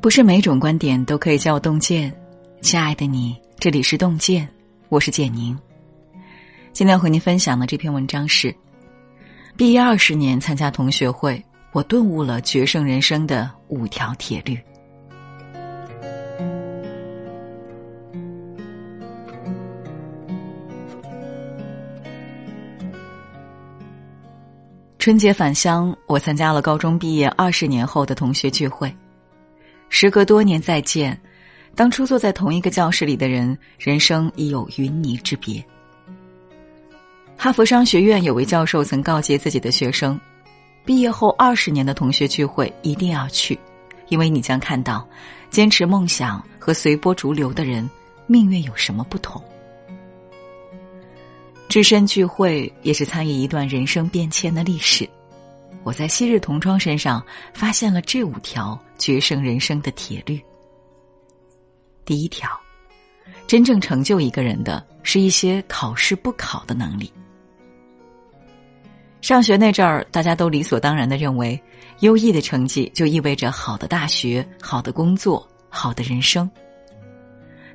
不是每种观点都可以叫洞见，亲爱的你，这里是洞见，我是简宁。今天和您分享的这篇文章是：毕业二十年参加同学会，我顿悟了决胜人生的五条铁律。春节返乡，我参加了高中毕业二十年后的同学聚会。时隔多年再见，当初坐在同一个教室里的人，人生已有云泥之别。哈佛商学院有位教授曾告诫自己的学生：毕业后二十年的同学聚会一定要去，因为你将看到，坚持梦想和随波逐流的人命运有什么不同。置身聚会也是参与一段人生变迁的历史。我在昔日同窗身上发现了这五条决胜人生的铁律。第一条，真正成就一个人的是一些考试不考的能力。上学那阵儿，大家都理所当然的认为，优异的成绩就意味着好的大学、好的工作、好的人生。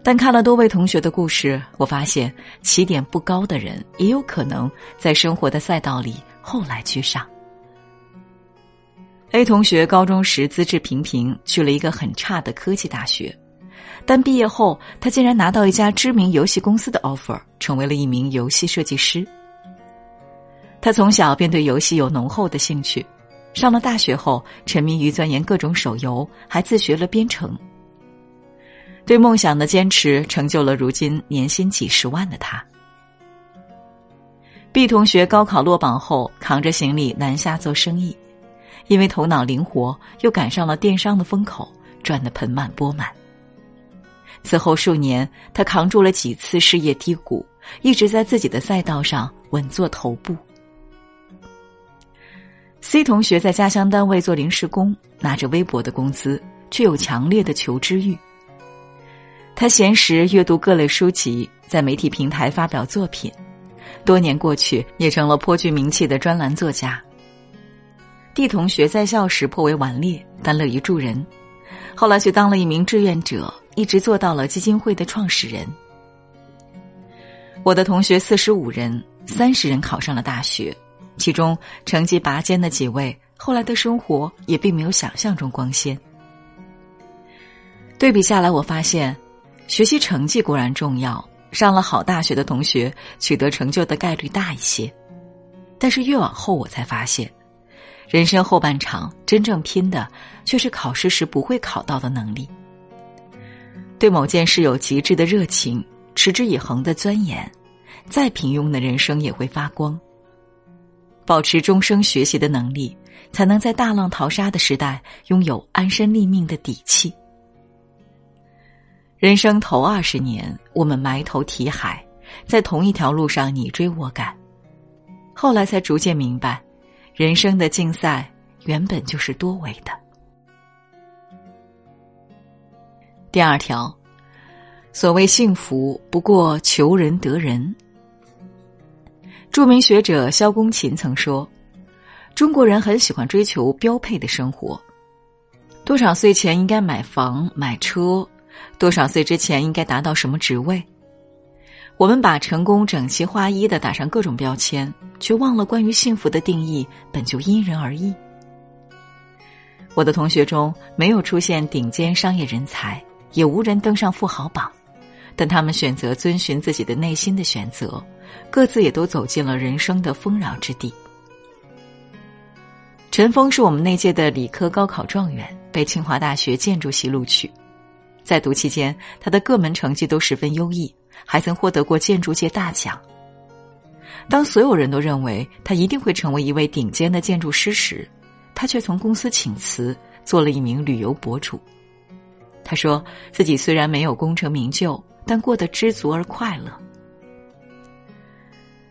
但看了多位同学的故事，我发现起点不高的人也有可能在生活的赛道里后来居上。A 同学高中时资质平平，去了一个很差的科技大学，但毕业后他竟然拿到一家知名游戏公司的 offer，成为了一名游戏设计师。他从小便对游戏有浓厚的兴趣，上了大学后沉迷于钻研各种手游，还自学了编程。对梦想的坚持，成就了如今年薪几十万的他。B 同学高考落榜后，扛着行李南下做生意。因为头脑灵活，又赶上了电商的风口，赚得盆满钵满。此后数年，他扛住了几次事业低谷，一直在自己的赛道上稳坐头部。C 同学在家乡单位做临时工，拿着微薄的工资，却有强烈的求知欲。他闲时阅读各类书籍，在媒体平台发表作品，多年过去，也成了颇具名气的专栏作家。D 同学在校时颇为顽劣，但乐于助人，后来却当了一名志愿者，一直做到了基金会的创始人。我的同学四十五人，三十人考上了大学，其中成绩拔尖的几位，后来的生活也并没有想象中光鲜。对比下来，我发现，学习成绩固然重要，上了好大学的同学取得成就的概率大一些，但是越往后，我才发现。人生后半场，真正拼的却是考试时不会考到的能力。对某件事有极致的热情，持之以恒的钻研，再平庸的人生也会发光。保持终生学习的能力，才能在大浪淘沙的时代拥有安身立命的底气。人生头二十年，我们埋头题海，在同一条路上你追我赶，后来才逐渐明白。人生的竞赛原本就是多维的。第二条，所谓幸福，不过求人得人。著名学者萧公琴曾说：“中国人很喜欢追求标配的生活，多少岁前应该买房买车，多少岁之前应该达到什么职位。”我们把成功整齐划一的打上各种标签，却忘了关于幸福的定义本就因人而异。我的同学中没有出现顶尖商业人才，也无人登上富豪榜，但他们选择遵循自己的内心的选择，各自也都走进了人生的丰饶之地。陈峰是我们那届的理科高考状元，被清华大学建筑系录取，在读期间，他的各门成绩都十分优异。还曾获得过建筑界大奖。当所有人都认为他一定会成为一位顶尖的建筑师时，他却从公司请辞，做了一名旅游博主。他说自己虽然没有功成名就，但过得知足而快乐。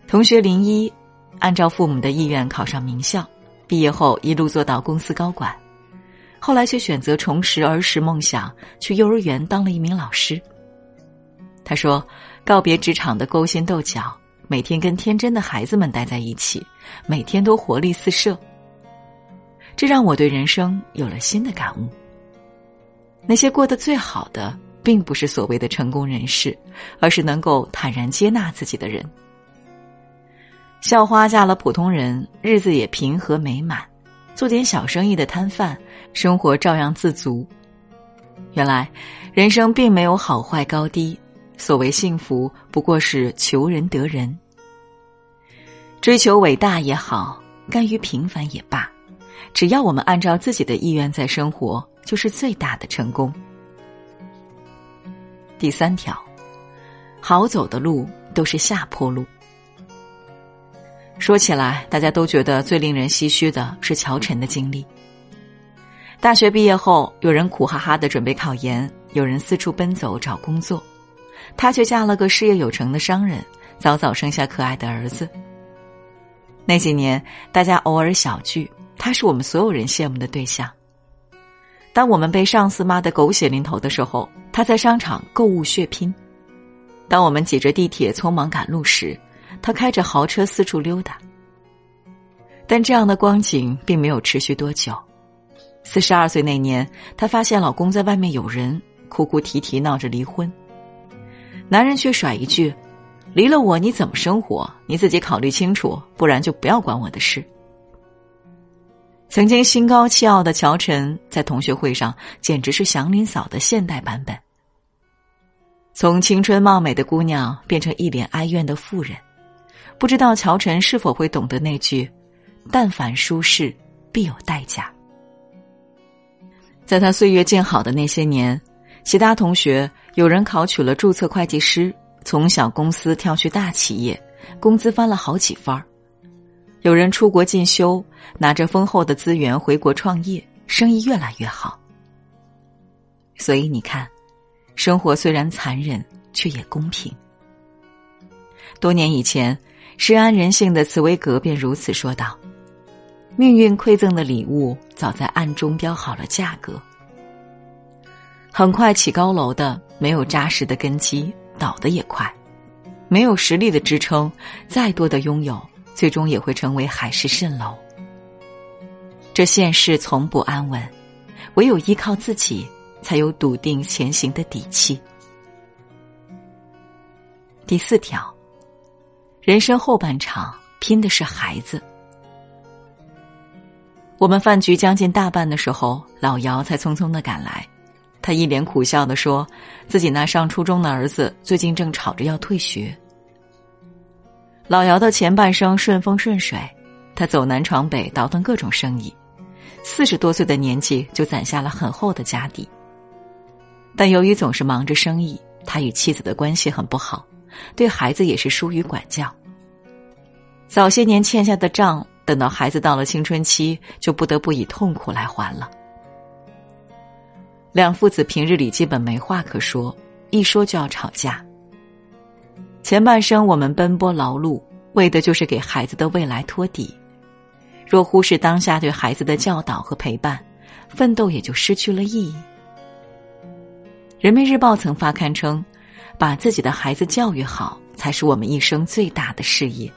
同学林一，按照父母的意愿考上名校，毕业后一路做到公司高管，后来却选择重拾儿时梦想，去幼儿园当了一名老师。他说：“告别职场的勾心斗角，每天跟天真的孩子们待在一起，每天都活力四射。这让我对人生有了新的感悟。那些过得最好的，并不是所谓的成功人士，而是能够坦然接纳自己的人。校花嫁了普通人，日子也平和美满；做点小生意的摊贩，生活照样自足。原来，人生并没有好坏高低，所谓幸福，不过是求人得人。追求伟大也好，甘于平凡也罢，只要我们按照自己的意愿在生活，就是最大的成功。第三条，好走的路都是下坡路。说起来，大家都觉得最令人唏嘘的是乔晨的经历。大学毕业后，有人苦哈哈的准备考研，有人四处奔走找工作，她却嫁了个事业有成的商人，早早生下可爱的儿子。那几年，大家偶尔小聚，他是我们所有人羡慕的对象。当我们被上司骂得狗血淋头的时候，他在商场购物血拼；当我们挤着地铁匆忙赶路时，他开着豪车四处溜达。但这样的光景并没有持续多久。四十二岁那年，她发现老公在外面有人，哭哭啼啼闹着离婚。男人却甩一句。离了我你怎么生活？你自己考虑清楚，不然就不要管我的事。曾经心高气傲的乔晨，在同学会上简直是祥林嫂的现代版本。从青春貌美的姑娘变成一脸哀怨的妇人，不知道乔晨是否会懂得那句：“但凡舒适，必有代价。”在他岁月静好的那些年，其他同学有人考取了注册会计师。从小公司跳去大企业，工资翻了好几番儿；有人出国进修，拿着丰厚的资源回国创业，生意越来越好。所以你看，生活虽然残忍，却也公平。多年以前，深谙人性的茨威格便如此说道：“命运馈赠的礼物，早在暗中标好了价格。很快起高楼的，没有扎实的根基。”倒的也快，没有实力的支撑，再多的拥有，最终也会成为海市蜃楼。这现世从不安稳，唯有依靠自己，才有笃定前行的底气。第四条，人生后半场拼的是孩子。我们饭局将近大半的时候，老姚才匆匆的赶来。他一脸苦笑的说：“自己那上初中的儿子最近正吵着要退学。”老姚的前半生顺风顺水，他走南闯北，倒腾各种生意，四十多岁的年纪就攒下了很厚的家底。但由于总是忙着生意，他与妻子的关系很不好，对孩子也是疏于管教。早些年欠下的账，等到孩子到了青春期，就不得不以痛苦来还了。两父子平日里基本没话可说，一说就要吵架。前半生我们奔波劳碌，为的就是给孩子的未来托底。若忽视当下对孩子的教导和陪伴，奋斗也就失去了意义。人民日报曾发刊称，把自己的孩子教育好，才是我们一生最大的事业。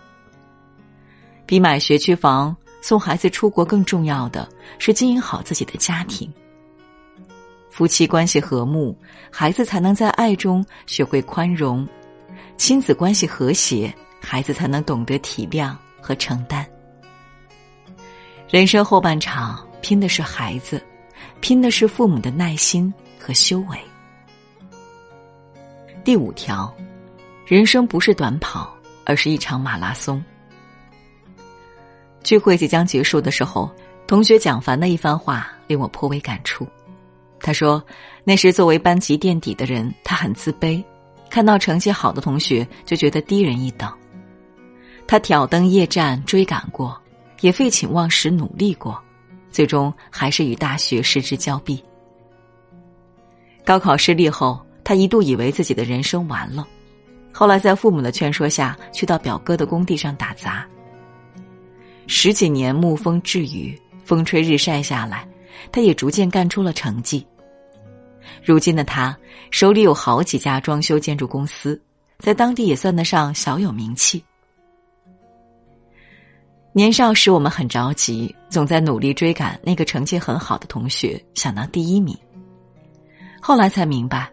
比买学区房、送孩子出国更重要的是经营好自己的家庭。夫妻关系和睦，孩子才能在爱中学会宽容；亲子关系和谐，孩子才能懂得体谅和承担。人生后半场，拼的是孩子，拼的是父母的耐心和修为。第五条，人生不是短跑，而是一场马拉松。聚会即将结束的时候，同学蒋凡的一番话令我颇为感触。他说：“那时作为班级垫底的人，他很自卑，看到成绩好的同学就觉得低人一等。他挑灯夜战追赶过，也废寝忘食努力过，最终还是与大学失之交臂。高考失利后，他一度以为自己的人生完了，后来在父母的劝说下去到表哥的工地上打杂。十几年沐风栉雨，风吹日晒下来。”他也逐渐干出了成绩。如今的他手里有好几家装修建筑公司，在当地也算得上小有名气。年少时我们很着急，总在努力追赶那个成绩很好的同学，想当第一名。后来才明白，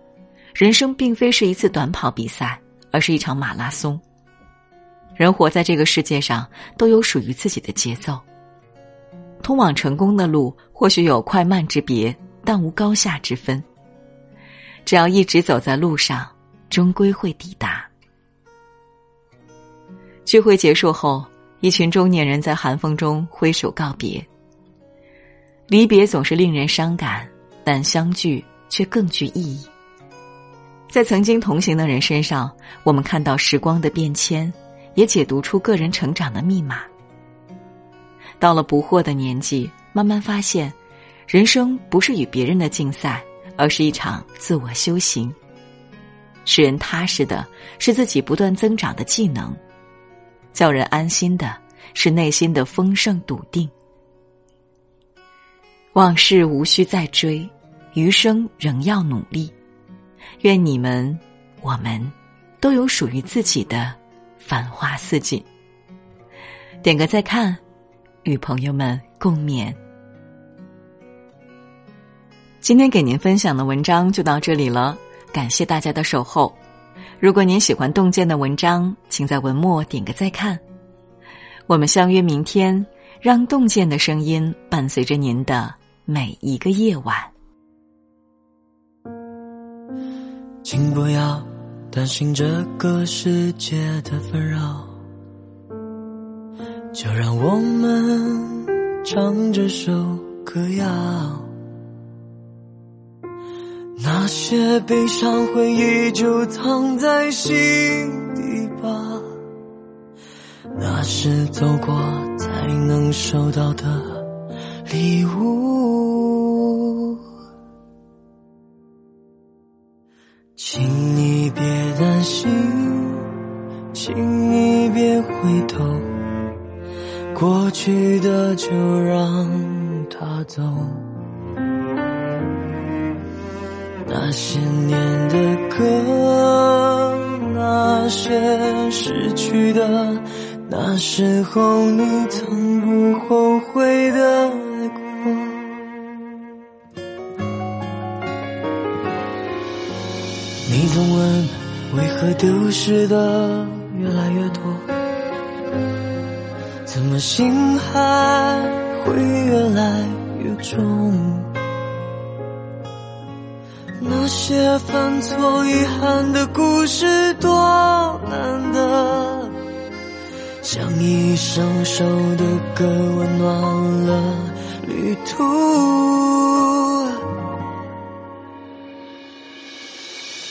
人生并非是一次短跑比赛，而是一场马拉松。人活在这个世界上，都有属于自己的节奏。通往成功的路或许有快慢之别，但无高下之分。只要一直走在路上，终归会抵达。聚会结束后，一群中年人在寒风中挥手告别。离别总是令人伤感，但相聚却更具意义。在曾经同行的人身上，我们看到时光的变迁，也解读出个人成长的密码。到了不惑的年纪，慢慢发现，人生不是与别人的竞赛，而是一场自我修行。使人踏实的是自己不断增长的技能，叫人安心的是内心的丰盛笃定。往事无需再追，余生仍要努力。愿你们、我们，都有属于自己的繁花似锦。点个再看，与朋友们共勉。今天给您分享的文章就到这里了，感谢大家的守候。如果您喜欢洞见的文章，请在文末点个再看。我们相约明天，让洞见的声音伴随着您的。每一个夜晚，请不要担心这个世界的纷扰，就让我们唱这首歌谣。那些悲伤回忆就藏在心底吧，那是走过才能收到的。礼物，请你别担心，过去的就让它走。那些年的歌，那些失去的，那时候你曾不后悔的爱过。你总问为何丢失的越来越多，怎么心还会越来越重？那些犯错遗憾的故事多难得，像一首首的歌温暖了旅途。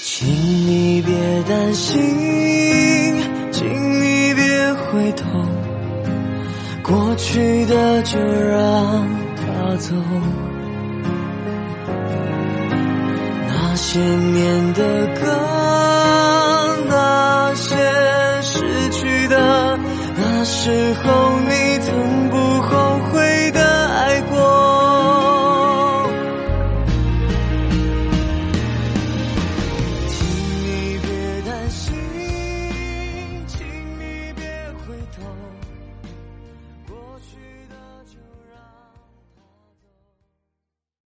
请你别担心，过去的就让它走。那些年的歌，